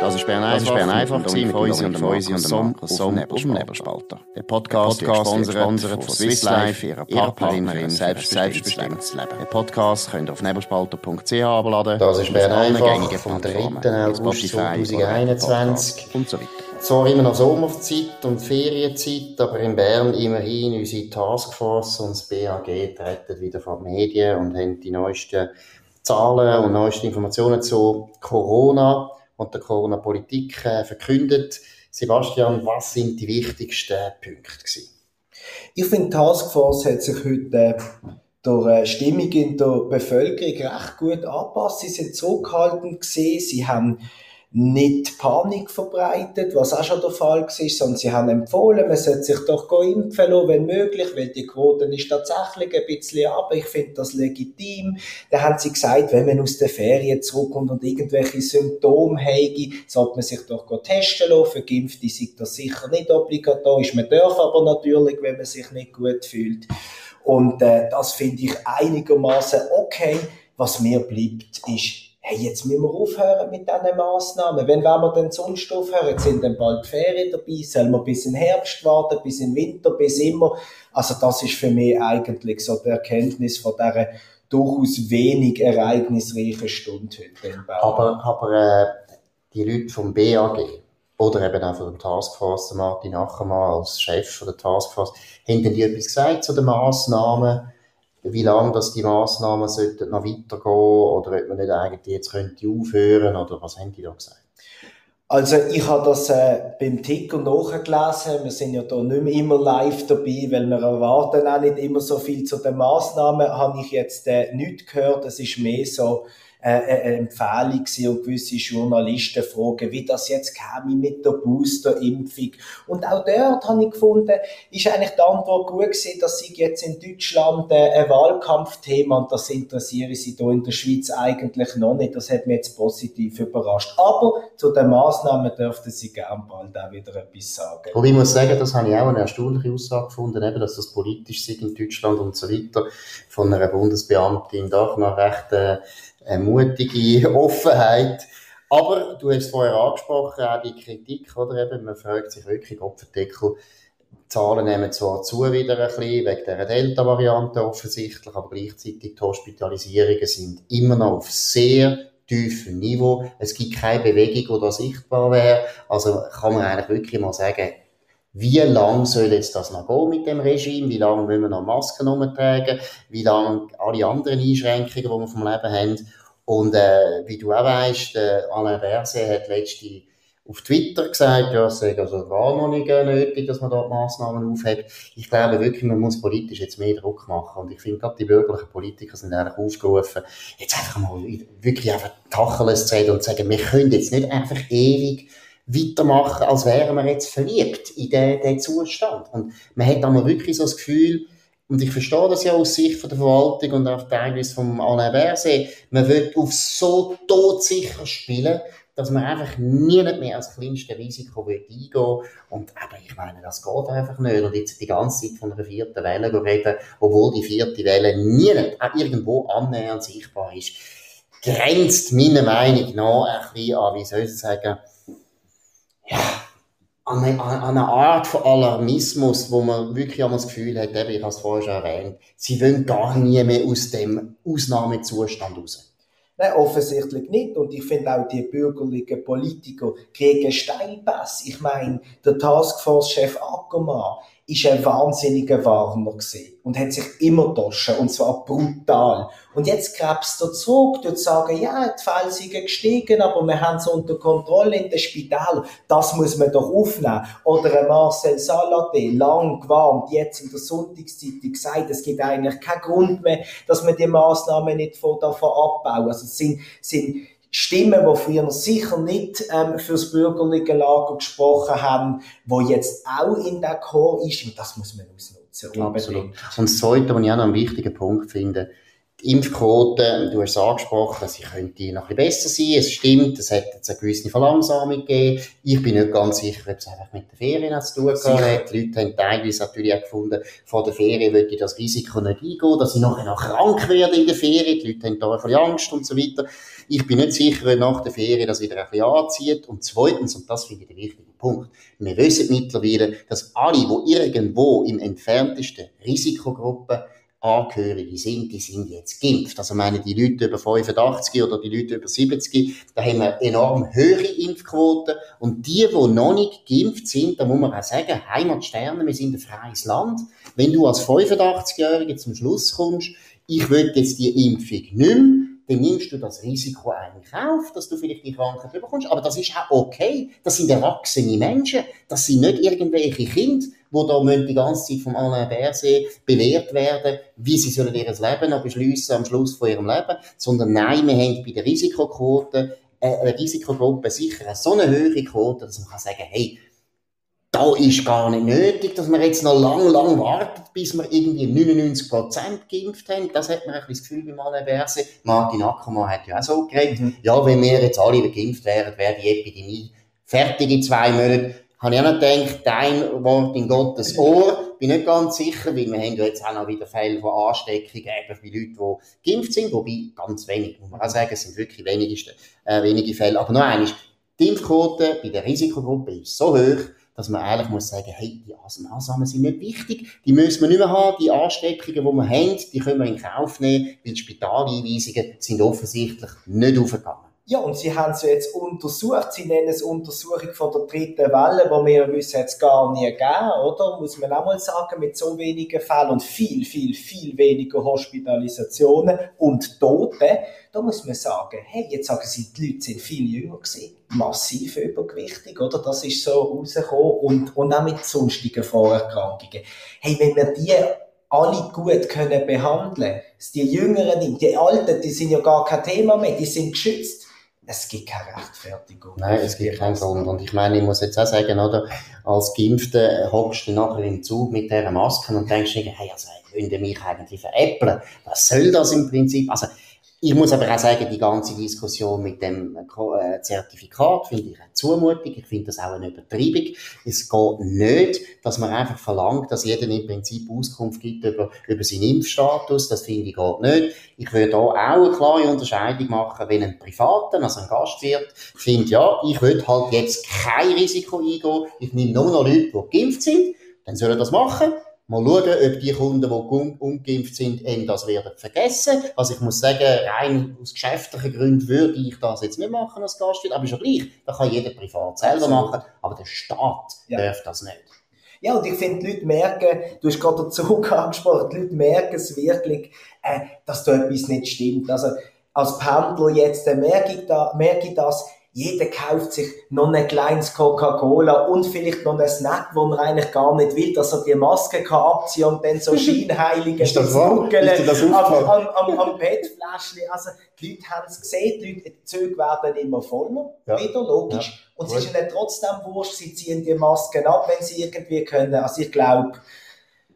Das ist Bern einfach, Bern einfach mit Feusi und Feusi und Som Som Nebelspalter. Der Podcast wird gesponsert von Swiss Life, ihrer Partnerin selbstbestimmtes Leben. Den Podcast könnt ihr auf nebelspalter.ch abladen. Das ist Bern einfach vom 3. August 2021 und so weiter. Zwar immer noch Sommerzeit und Ferienzeit, aber in Bern immerhin unsere Taskforce und das BAG treten wieder vor die Medien und haben die neuesten Zahlen und neuesten Informationen zu Corona und der Corona-Politik äh, verkündet. Sebastian, was sind die wichtigsten Punkte gewesen? Ich finde, die Taskforce hat sich heute äh, durch äh, Stimmung in der Bevölkerung recht gut angepasst. Sie sind zurückhaltend gesehen, sie haben nicht Panik verbreitet, was auch schon der Fall war, sondern sie haben empfohlen, man sollte sich doch impfen lassen, wenn möglich, weil die Quote ist tatsächlich ein bisschen ab. Ich finde das legitim. Da haben sie gesagt, wenn man aus der Ferien zurückkommt und irgendwelche Symptome habe, sollte man sich doch testen lassen. Für Geimpfte ist das sicher nicht obligatorisch. Man darf aber natürlich, wenn man sich nicht gut fühlt. Und äh, das finde ich einigermaßen okay. Was mir bleibt, ist hey, jetzt müssen wir aufhören mit diesen Massnahmen. Wenn wir denn sonst aufhören? Sind dann bald Ferien dabei, sollen wir bis in Herbst warten, bis in Winter, bis immer. Also das ist für mich eigentlich so die Erkenntnis von dieser durchaus wenig ereignisreichen Stunde heute in Bern. Aber, aber äh, die Leute vom BAG oder eben auch von der Taskforce, Martin Ackermann als Chef der Taskforce, haben die etwas gesagt zu den Massnahmen? Wie lange dass die Massnahmen sollten noch weitergehen oder ob man nicht eigentlich jetzt könnte aufhören oder was haben die da gesagt? Also ich habe das äh, beim Ticker nachgelesen. Wir sind ja da nicht mehr immer live dabei, weil wir erwarten auch nicht immer so viel zu den Massnahmen. Habe ich jetzt äh, nicht gehört. Es ist mehr so äh, eine Empfehlung und gewisse Journalisten fragen, wie das jetzt käme mit der Boosterimpfung. Und auch dort habe ich gefunden, ist eigentlich die Antwort gut gewesen, dass sie jetzt in Deutschland äh, ein Wahlkampfthema und das interessiere sie hier in der Schweiz eigentlich noch nicht. Das hat mich jetzt positiv überrascht. Aber zu den Massnahmen dürften sie gern bald auch wieder etwas sagen. Und ich muss sagen, das habe ich auch eine erstaunliche Aussage gefunden, eben, dass das politisch ist in Deutschland und so weiter von einer Bundesbeamtin doch noch recht äh, eine mutige Offenheit. Aber du hast vorher angesprochen, auch die Kritik, oder eben, man fragt sich wirklich, ob die Zahlen nehmen zwar zu wieder ein bisschen, wegen der Delta-Variante offensichtlich, aber gleichzeitig die Hospitalisierungen sind immer noch auf sehr tiefem Niveau. Es gibt keine Bewegung, die da sichtbar wäre. Also kann man eigentlich wirklich mal sagen, wie lange soll jetzt das noch gehen mit dem Regime? Wie lange müssen wir noch Masken umtragen? Wie lange alle anderen Einschränkungen, die wir vom Leben haben? Und äh, wie du auch weißt, äh, Alain Berset hat letzte auf Twitter gesagt, ja, es sei also noch nicht nötig, dass man dort Massnahmen aufhebt. Ich glaube wirklich, man muss politisch jetzt mehr Druck machen. Und ich finde, gerade die bürgerlichen Politiker sind eigentlich aufgerufen, jetzt einfach mal wirklich einfach Tacheles zu reden und zu sagen, wir können jetzt nicht einfach ewig weitermachen, als wären wir jetzt verliebt in den Zustand. Und man hat dann wirklich so das Gefühl, und ich verstehe das ja aus Sicht von der Verwaltung und auch teilweise vom Alain Berset, man will auf so todsicher spielen, dass man einfach nie mehr als kleinste Risiko will eingehen Und aber ich meine, das geht einfach nicht. Und jetzt die ganze Zeit von einer vierten Welle reden, obwohl die vierte Welle nie irgendwo annähernd sichtbar ist, grenzt meiner Meinung nach ein bisschen an, wie soll ich sagen, ja, an eine, an eine Art von Alarmismus, wo man wirklich das Gefühl hat, eben, ich habe es vorher schon erwähnt, sie wollen gar nie mehr aus dem Ausnahmezustand raus. Nein, offensichtlich nicht. Und ich finde auch, die bürgerlichen Politiker kriegen Steilpass. Ich meine, der Taskforce-Chef Ackermann ist ein wahnsinniger Warner gewesen und hat sich immer getoschen, und zwar brutal. Und jetzt krebst er zurück, dort sagen, ja, die Fälle sind gestiegen, aber wir haben es unter Kontrolle in den Spital. Das muss man doch aufnehmen. Oder Marcel Salade, lang gewarnt, jetzt in der Sonntagszeitung gesagt, es gibt eigentlich keinen Grund mehr, dass man die Massnahmen nicht von davon abbauen. Also es sind, sind Stimmen, die früher sicher nicht ähm, fürs bürgerliche Lager gesprochen haben, wo jetzt auch in der Chor ist, und das muss man ausnutzen. Absolut. Und das Zweite, was ich auch noch einen wichtigen Punkt finde, die Impfquote, du hast es angesprochen, sie könnte noch ein bisschen besser sein. Es stimmt, es hat jetzt eine gewisse Verlangsamung gegeben. Ich bin nicht ganz sicher, ob es einfach mit den Ferien zu tun hat. Die Leute haben teilweise natürlich auch gefunden, vor der Ferien würde ich das Risiko nicht eingehen, dass ich nachher noch krank werde in der Ferien. Die Leute haben da ein bisschen Angst und so weiter. Ich bin nicht sicher, ob nach der Ferien das wieder ein bisschen anzieht. Und zweitens, und das finde ich der wichtige Punkt, wir wissen mittlerweile, dass alle, die irgendwo im entferntesten Risikogruppe Angehörige sind, die sind jetzt geimpft. Also meine, die Leute über 85 oder die Leute über 70, da haben wir enorm höhere Impfquoten. Und die, die noch nicht geimpft sind, da muss man auch sagen, Heimatsterne, wir sind ein freies Land. Wenn du als 85-Jähriger zum Schluss kommst, ich will jetzt die Impfung nicht mehr, dann nimmst du das Risiko eigentlich auf, dass du vielleicht die Krankheit bekommst. Aber das ist auch okay. Das sind erwachsene Menschen. Das sind nicht irgendwelche Kinder, die da die ganze Zeit vom Alain Berset belehrt werden, wie sie sollen ihr Leben noch beschliessen am Schluss von ihrem Leben. Sondern nein, wir haben bei der Risikoquote äh, eine Risikogruppe sicher so eine höhere Quote, dass man kann sagen, hey, da ist gar nicht nötig, dass wir jetzt noch lang, lang warten, bis wir irgendwie 99% geimpft haben. Das hat man ein bisschen das Gefühl bei Alain Berset. Martin Ackermann hat ja auch so geredet. Mhm. Ja, wenn wir jetzt alle geimpft wären, wäre die Epidemie fertig in zwei Monaten. Habe ich auch noch gedacht, dein Wort in Gottes Ohr. Bin nicht ganz sicher, weil wir haben ja jetzt auch noch wieder Fälle von Ansteckungen eben bei Leuten, die geimpft sind. Wobei, ganz wenig, muss man auch sagen, es sind wirklich wenigste, äh, wenige Fälle. Aber noch eines, die Impfquote bei der Risikogruppe ist so hoch, dass man ehrlich muss sagen, hey, die Maßnahmen sind nicht wichtig, die müssen wir nicht mehr haben, die Ansteckungen, die wir haben, die können wir in Kauf nehmen, weil die Spitaleinweisungen sind offensichtlich nicht aufgegangen. Ja, und sie haben es jetzt untersucht. Sie nennen es Untersuchung von der dritten Welle, wo wir wissen, jetzt gar nie gegeben, oder? Muss man auch mal sagen, mit so wenigen Fällen und viel, viel, viel weniger Hospitalisationen und Toten. Da muss man sagen, hey, jetzt sagen sie, die Leute sind viel jünger gewesen, massiv übergewichtig, oder? Das ist so rausgekommen und, und auch mit sonstigen Vorerkrankungen. Hey, wenn wir die alle gut können behandeln, die Jüngeren, die Alten, die sind ja gar kein Thema mehr, die sind geschützt es gibt keine Rechtfertigung. Nein, es gibt keinen Grund. Und ich meine, ich muss jetzt auch sagen, oder, als Geimpfte hockst du nachher im Zug mit dieser Maske und denkst hey, also, wollen die mich eigentlich veräppeln? Was soll das im Prinzip? Also, ich muss aber auch sagen, die ganze Diskussion mit dem äh, Zertifikat finde ich eine Zumutung. Ich finde das auch eine Übertreibung. Es geht nicht, dass man einfach verlangt, dass jeder im Prinzip Auskunft gibt über, über seinen Impfstatus. Das finde ich geht nicht. Ich würde da auch eine klare Unterscheidung machen, wenn ein Privater, also ein Gastwirt, findet, ja, ich will halt jetzt kein Risiko eingehen. Ich nehme nur noch Leute, die geimpft sind. Dann soll er das machen. Mal schauen, ob die Kunden, die ungeimpft sind, eben das werden vergessen. Also ich muss sagen, rein aus geschäftlichen Gründen würde ich das jetzt nicht machen als Gastwirt, aber ist ja gleich. Das kann jeder privat selber machen, aber der Staat ja. darf das nicht. Ja, und ich finde, die Leute merken, du hast gerade den Zug angesprochen, die Leute merken es wirklich, äh, dass da etwas nicht stimmt. Also, als Pendler jetzt äh, merke, ich da, merke ich das, jeder kauft sich noch ein kleines Coca-Cola und vielleicht noch ein Snack, wo man eigentlich gar nicht will, dass er die Maske kann abziehen und dann so scheinheilige das am, am, am, am PET-Fläschchen. Also, die Leute haben es gesehen, die Leute, die Züge werden immer voller, ja. wieder, logisch. Ja. Und es ist ihnen trotzdem wurscht, sie ziehen die Masken ab, wenn sie irgendwie können. Also, ich glaube,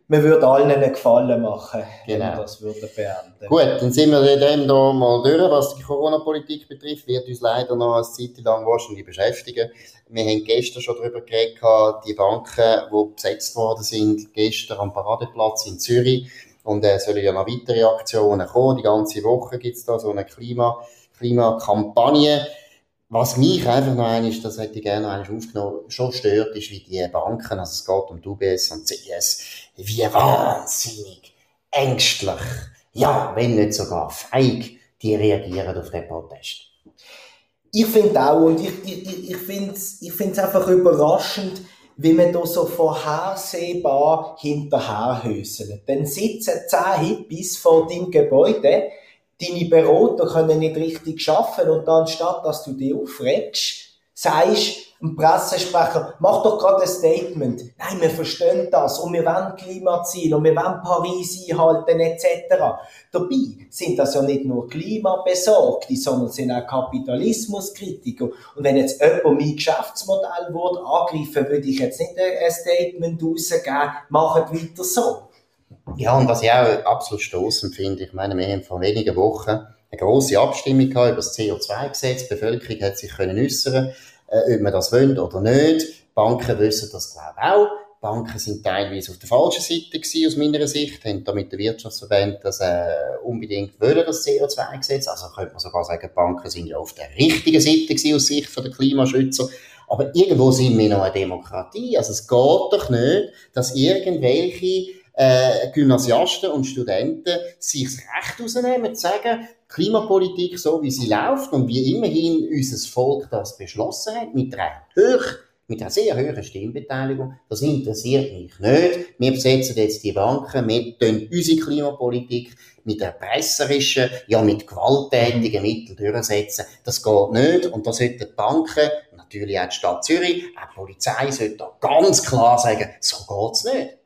man würde allen einen Gefallen machen, genau. wenn das würden beenden. Gut, dann sind wir dem da mal durch. Was die Corona-Politik betrifft, wird uns leider noch eine Zeit lang wahrscheinlich beschäftigen. Wir haben gestern schon darüber geredet, die Banken, die besetzt worden sind, gestern am Paradeplatz in Zürich. Und es äh, sollen ja noch weitere Aktionen kommen. Die ganze Woche gibt es da so eine Klima, Klimakampagne. Was mich einfach noch einmal, das hätte ich gerne noch aufgenommen, schon stört, ist, wie die Banken, also es geht um UBS und CS, wie wahnsinnig ängstlich, ja, wenn nicht sogar feig, die reagieren auf den Protest. Ich finde auch, und ich, ich, ich finde es ich find's einfach überraschend, wie man da so vorhersehbar hinterherhöselt. Dann sitzen zehn Hippies vor deinem Gebäude, deine Berater können nicht richtig arbeiten und anstatt, dass du dich aufregst, sagst, ein Pressesprecher, mach doch gerade ein Statement. Nein, wir verstehen das und wir wollen Klimaziele und wir wollen Paris einhalten etc. Dabei sind das ja nicht nur Klimabesorgte, sondern sind auch Kapitalismuskritiker. Und wenn jetzt jemand mein Geschäftsmodell würde angreifen, würde ich jetzt nicht ein Statement rausgeben, macht weiter so. Ja, und was ich auch absolut stoßend finde, ich meine, wir haben vor wenigen Wochen eine grosse Abstimmung gehabt über das CO2-Gesetz. Die Bevölkerung hat sich können äußern, äh, ob man das wollen oder nicht. Banken wissen das, glaube ich, auch. Banken sind teilweise auf der falschen Seite gewesen, aus meiner Sicht, haben da mit der Wirtschaftsverband das äh, unbedingt wollen, das CO2-Gesetz. Also könnte man sogar sagen, die Banken sind ja auf der richtigen Seite gewesen, aus Sicht der Klimaschützer. Aber irgendwo sind wir noch eine Demokratie. Also es geht doch nicht, dass irgendwelche äh, Gymnasiasten und Studenten sich das Recht rausnehmen, zu sagen, Klimapolitik so wie sie läuft und wie immerhin unser Volk das beschlossen hat, mit einer hoch, mit einer sehr hohen Stimmbeteiligung, das interessiert mich nicht. Wir besetzen jetzt die Banken, wir tun unsere Klimapolitik mit erpresserischen, ja mit gewalttätigen Mitteln durchsetzen. Das geht nicht und da sollten die Banken, natürlich auch die Stadt Zürich, auch die Polizei, sollte da ganz klar sagen, so geht's nicht.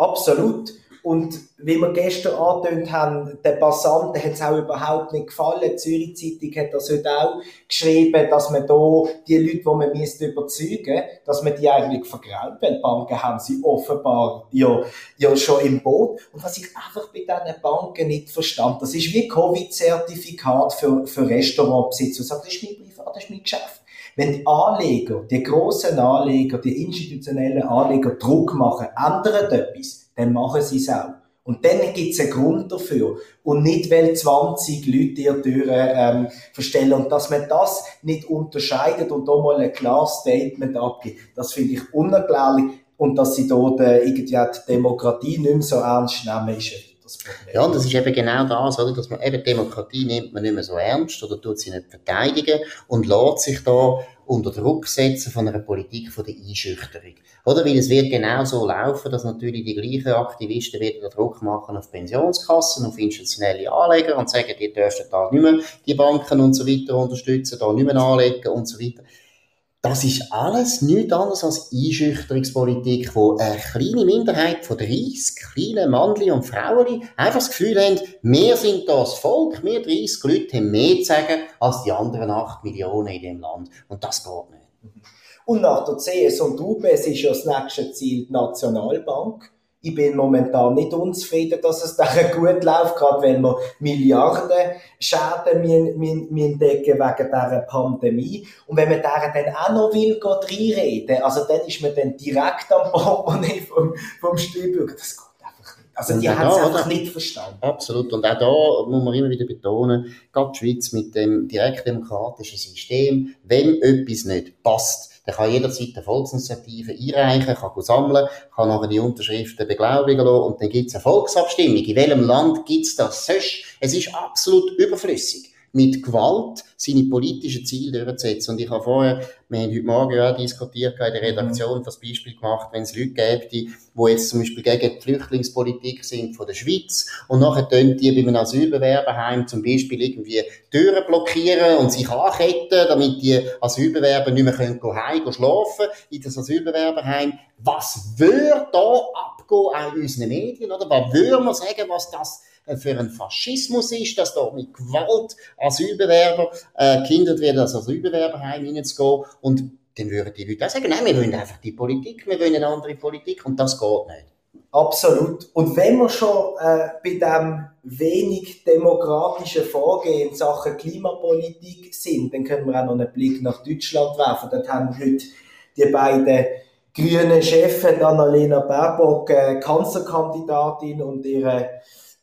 Absolut. Und wie wir gestern angetönt haben, den Passanten hat es auch überhaupt nicht gefallen. Die Zürich Zeitung hat das heute auch geschrieben, dass man da die Leute, die man müsste überzeugen dass man die eigentlich vergraut, weil Banken haben sie offenbar ja, ja schon im Boot. Und was ich einfach bei diesen Banken nicht verstand, das ist wie Covid-Zertifikat für, für Restaurantbesitzer. Das ist mein Privat, das ist mein Geschäft. Wenn die Anleger, die grossen Anleger, die institutionellen Anleger Druck machen, ändern etwas, dann machen sie es auch. Und dann gibt es einen Grund dafür. Und nicht, weil 20 Leute ihr Türen ähm, verstellen. Und dass man das nicht unterscheidet und da mal ein klares Statement abgibt, das finde ich unerklärlich. Und dass sie dort äh, irgendwie die Demokratie nicht mehr so ernst nehmen, ist das Problem. Ja, und das ist eben genau das, oder? dass man eben Demokratie nimmt man nicht mehr so ernst oder tut sie nicht verteidigen und lässt sich da unter Druck setzen von einer Politik von der Einschüchterung. Oder? Weil es wird genau so laufen, dass natürlich die gleichen Aktivisten wieder Druck machen auf Pensionskassen, auf institutionelle Anleger und sagen, die dürfen da nicht mehr die Banken und so weiter unterstützen, da nicht mehr anlegen und so weiter. Das ist alles nichts anderes als Einschüchterungspolitik, wo eine kleine Minderheit von 30 kleinen Männchen und Frauen einfach das Gefühl haben, wir sind das Volk, wir 30 Leute haben mehr zu sagen als die anderen 8 Millionen in dem Land. Und das geht nicht. Und nach der CS und UBS ist ja das nächste Ziel die Nationalbank ich bin momentan nicht unzufrieden, dass es da gut läuft, gerade wenn wir Milliarden Schäden müssen, decken wegen dieser Pandemie. Und wenn man deren dann auch noch will, reinreden, also dann ist man dann direkt am Portemonnaie vom, vom Steuerbürger. Das geht einfach nicht. Also die haben es einfach nicht verstanden. Absolut. Und auch da muss man immer wieder betonen, gerade die Schweiz mit dem direktdemokratischen System, wenn etwas nicht passt, der kann jederzeit eine Volksinitiative einreichen, kann sammeln, kann nachher die Unterschriften beglaubigen lassen und dann gibt es eine Volksabstimmung. In welchem Land gibt es das sonst? Es ist absolut überflüssig mit Gewalt seine politischen Ziele durchzusetzen. Und ich habe vorher, wir haben heute Morgen ja auch diskutiert in der Redaktion, das Beispiel gemacht, wenn es Leute gäbe, die, jetzt zum Beispiel gegen die Flüchtlingspolitik sind von der Schweiz und nachher tun die bei einem Asylbewerberheim zum Beispiel irgendwie Türen blockieren und sich anketten, damit die Asylbewerber nicht mehr können heim schlafen in das Asylbewerberheim. Was würde da abgehen an unseren Medien, oder? Was würde man sagen, was das für einen Faschismus ist, dass da mit Gewalt Asylbewerber äh, gehindert werden, als Asylbewerberheim hineinzugehen. Und dann würden die Leute auch sagen, nein, wir wollen einfach die Politik, wir wollen eine andere Politik und das geht nicht. Absolut. Und wenn wir schon äh, bei dem wenig demokratischen Vorgehen in Sachen Klimapolitik sind, dann können wir auch noch einen Blick nach Deutschland werfen. Dort haben heute die beiden grünen Chefs, Annalena Baerbock, äh, Kanzlerkandidatin und ihre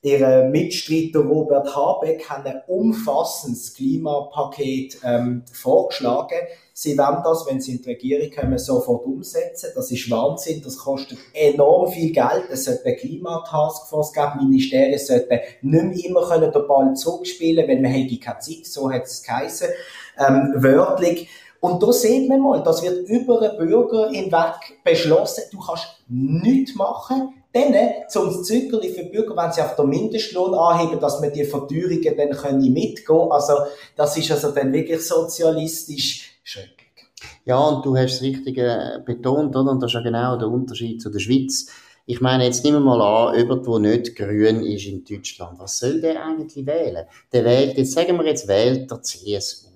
Ihr Mitstreiter Robert Habeck hat ein umfassendes Klimapaket ähm, vorgeschlagen. Sie werden das, wenn sie in die Regierung kommen, sofort umsetzen. Das ist Wahnsinn. Das kostet enorm viel Geld. Es sollte eine Klimataskforce geben. Ministerien sollten nicht mehr immer können den Ball zurückspielen, weil man hätte keine Zeit. So hat es geheißen. Ähm, wörtlich. Und da sieht man mal, das wird über den Bürger hinweg beschlossen. Du kannst nichts machen dann zum Zückerli für Bürger, wenn sie auf den Mindestlohn anheben, dass man die Verteuerungen dann können mitgehen Also, das ist also dann wirklich sozialistisch schrecklich. Ja, und du hast es richtig äh, betont, oder? Und das ist ja genau der Unterschied zu der Schweiz. Ich meine, jetzt nehmen wir mal an, jemand, der nicht grün ist in Deutschland. Was soll der eigentlich wählen? Der wählt, jetzt sagen wir jetzt, wählt der CSU.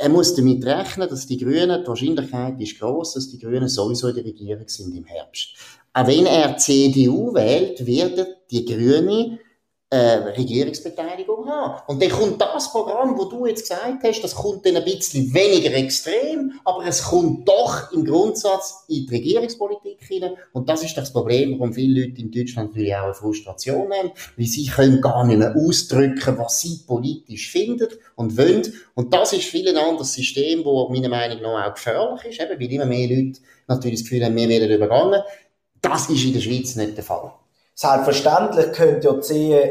Er muss damit rechnen, dass die Grünen, die Wahrscheinlichkeit ist groß, dass die Grünen sowieso in der Regierung sind im Herbst. Auch wenn er CDU wählt, werden die Grünen äh, Regierungsbeteiligung haben. Und dann kommt das Programm, wo du jetzt gesagt hast, das kommt dann ein bisschen weniger extrem, aber es kommt doch im Grundsatz in die Regierungspolitik hinein. Und das ist das Problem, warum viele Leute in Deutschland natürlich auch eine Frustration haben, weil sie können gar nicht mehr ausdrücken, was sie politisch finden und wollen. Und das ist viel ein anderes System, wo meiner Meinung nach auch gefährlich ist, eben, weil immer mehr Leute natürlich das Gefühl haben, wir werden übergangen. Das ist in der Schweiz nicht der Fall. Selbstverständlich könnte ja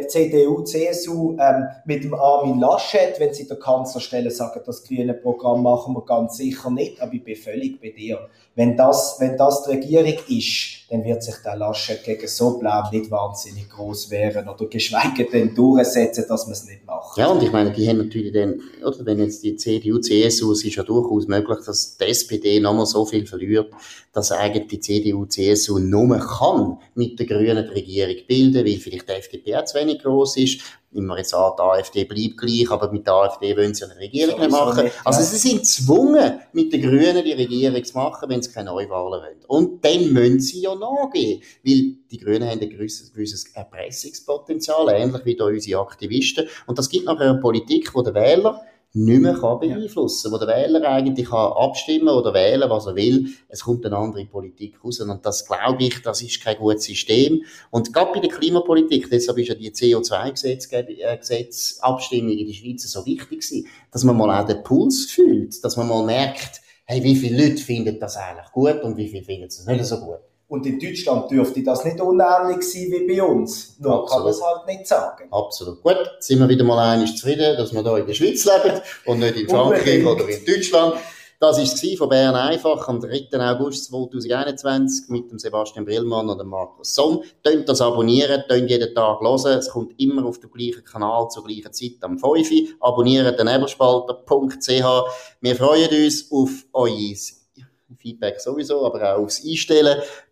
CDU, CSU ähm, mit dem Armin Laschet, wenn sie der Kanzlerstelle sagen, das grüne Programm machen wir ganz sicher nicht, aber ich bin völlig bei dir. Wenn das, wenn das die Regierung ist, dann wird sich der Laschet gegen so blau nicht wahnsinnig groß wehren oder geschweige denn durchsetzen, dass man es nicht macht. Ja, und ich meine, die haben natürlich dann, oder wenn jetzt die CDU, CSU, es ist ja durchaus möglich, dass die SPD nochmal so viel verliert, dass eigentlich die CDU, CSU nur kann mit der grünen Regierung bilden, weil vielleicht die FDP auch zu wenig groß ist an, die AfD bleibt gleich, aber mit der AfD wollen sie eine Regierung nicht machen. Nicht, ja. Also sie sind gezwungen, mit den Grünen die Regierung zu machen, wenn sie keine Neuwahlen wollen. Und dann müssen sie ja nachgehen, weil die Grünen haben ein gewisses, gewisses Erpressungspotenzial, ähnlich wie da unsere Aktivisten. Und das gibt nachher eine Politik, wo der Wähler nicht mehr kann beeinflussen kann, wo der Wähler eigentlich kann abstimmen oder wählen, was er will. Es kommt eine andere Politik raus. Und das glaube ich, das ist kein gutes System. Und gerade bei der Klimapolitik, deshalb ist ja die CO2-Gesetzabstimmung in der Schweiz so wichtig gewesen, dass man mal auch den Puls fühlt, dass man mal merkt, hey, wie viele Leute finden das eigentlich gut und wie viele finden es nicht so gut. Und in Deutschland dürfte das nicht unähnlich sein wie bei uns. Nur Absolut. kann man es halt nicht sagen. Absolut. Gut, sind wir wieder mal einig zufrieden, dass wir hier in der Schweiz leben und nicht in Frankreich oder in Deutschland. Das war es von Bern einfach am 3. August 2021 mit dem Sebastian Brillmann und dem Markus Somm. Tönt das abonnieren, tönt jeden Tag hören. Es kommt immer auf dem gleichen Kanal zur gleichen Zeit am 5. Abonnieren den Nebelspalter.ch. Wir freuen uns auf euer Feedback sowieso, aber auch aufs Einstellen.